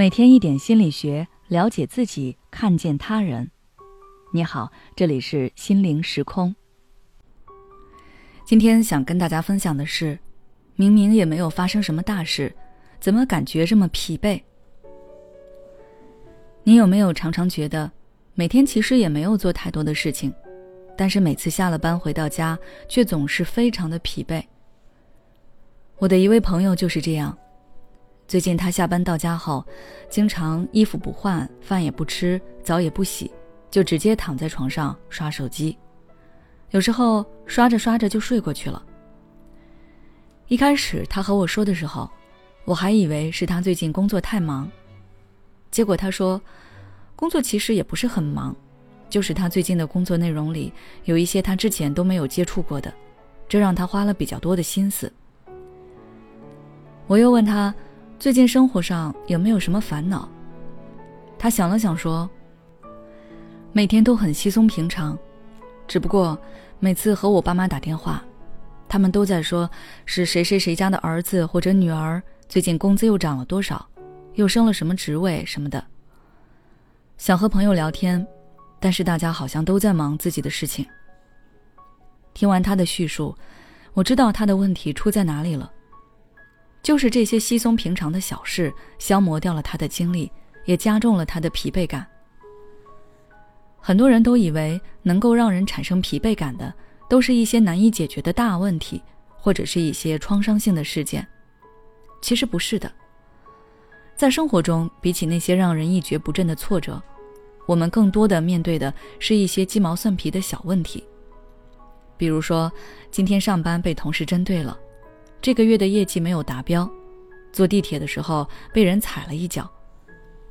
每天一点心理学，了解自己，看见他人。你好，这里是心灵时空。今天想跟大家分享的是，明明也没有发生什么大事，怎么感觉这么疲惫？你有没有常常觉得，每天其实也没有做太多的事情，但是每次下了班回到家，却总是非常的疲惫？我的一位朋友就是这样。最近他下班到家后，经常衣服不换，饭也不吃，澡也不洗，就直接躺在床上刷手机。有时候刷着刷着就睡过去了。一开始他和我说的时候，我还以为是他最近工作太忙。结果他说，工作其实也不是很忙，就是他最近的工作内容里有一些他之前都没有接触过的，这让他花了比较多的心思。我又问他。最近生活上有没有什么烦恼？他想了想说：“每天都很稀松平常，只不过每次和我爸妈打电话，他们都在说是谁谁谁家的儿子或者女儿最近工资又涨了多少，又升了什么职位什么的。想和朋友聊天，但是大家好像都在忙自己的事情。”听完他的叙述，我知道他的问题出在哪里了。就是这些稀松平常的小事，消磨掉了他的精力，也加重了他的疲惫感。很多人都以为能够让人产生疲惫感的，都是一些难以解决的大问题，或者是一些创伤性的事件。其实不是的。在生活中，比起那些让人一蹶不振的挫折，我们更多的面对的是一些鸡毛蒜皮的小问题。比如说，今天上班被同事针对了。这个月的业绩没有达标，坐地铁的时候被人踩了一脚，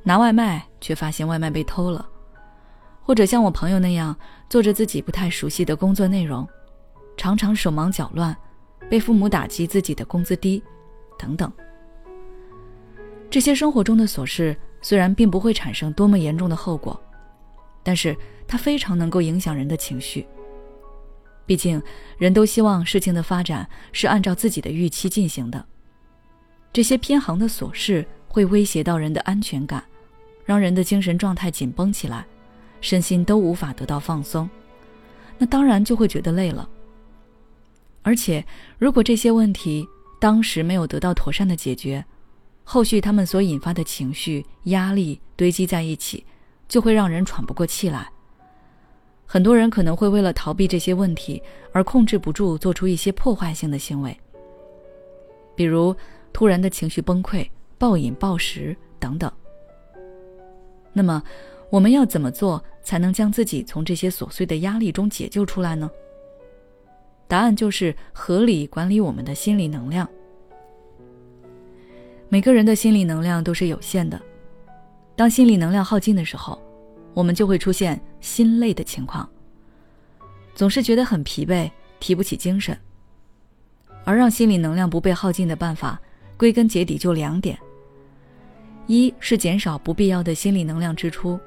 拿外卖却发现外卖被偷了，或者像我朋友那样做着自己不太熟悉的工作内容，常常手忙脚乱，被父母打击自己的工资低，等等。这些生活中的琐事虽然并不会产生多么严重的后果，但是它非常能够影响人的情绪。毕竟，人都希望事情的发展是按照自己的预期进行的。这些偏航的琐事会威胁到人的安全感，让人的精神状态紧绷起来，身心都无法得到放松。那当然就会觉得累了。而且，如果这些问题当时没有得到妥善的解决，后续他们所引发的情绪压力堆积在一起，就会让人喘不过气来。很多人可能会为了逃避这些问题而控制不住做出一些破坏性的行为，比如突然的情绪崩溃、暴饮暴食等等。那么，我们要怎么做才能将自己从这些琐碎的压力中解救出来呢？答案就是合理管理我们的心理能量。每个人的心理能量都是有限的，当心理能量耗尽的时候。我们就会出现心累的情况，总是觉得很疲惫，提不起精神。而让心理能量不被耗尽的办法，归根结底就两点：一是减少不必要的心理能量支出；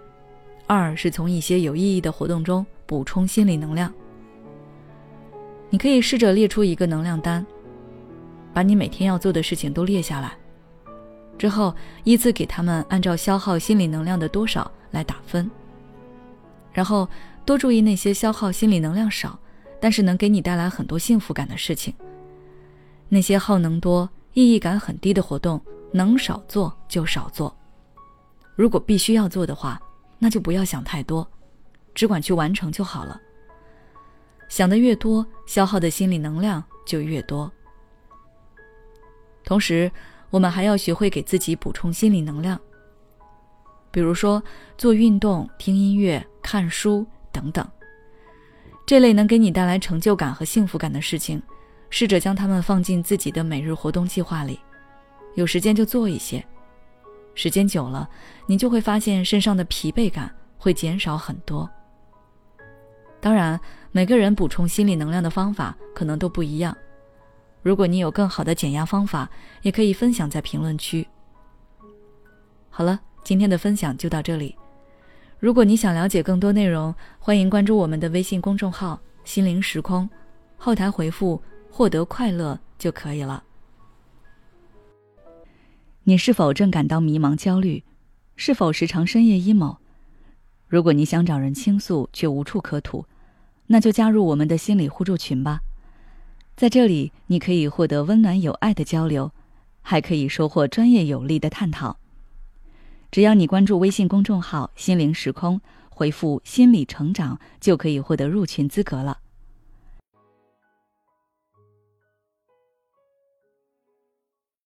二是从一些有意义的活动中补充心理能量。你可以试着列出一个能量单，把你每天要做的事情都列下来，之后依次给他们按照消耗心理能量的多少。来打分，然后多注意那些消耗心理能量少，但是能给你带来很多幸福感的事情。那些耗能多、意义感很低的活动，能少做就少做。如果必须要做的话，那就不要想太多，只管去完成就好了。想的越多，消耗的心理能量就越多。同时，我们还要学会给自己补充心理能量。比如说做运动、听音乐、看书等等，这类能给你带来成就感和幸福感的事情，试着将它们放进自己的每日活动计划里。有时间就做一些，时间久了，你就会发现身上的疲惫感会减少很多。当然，每个人补充心理能量的方法可能都不一样。如果你有更好的减压方法，也可以分享在评论区。好了。今天的分享就到这里。如果你想了解更多内容，欢迎关注我们的微信公众号“心灵时空”，后台回复“获得快乐”就可以了。你是否正感到迷茫、焦虑，是否时常深夜 emo？如果你想找人倾诉却无处可吐，那就加入我们的心理互助群吧。在这里，你可以获得温暖有爱的交流，还可以收获专业有力的探讨。只要你关注微信公众号“心灵时空”，回复“心理成长”，就可以获得入群资格了。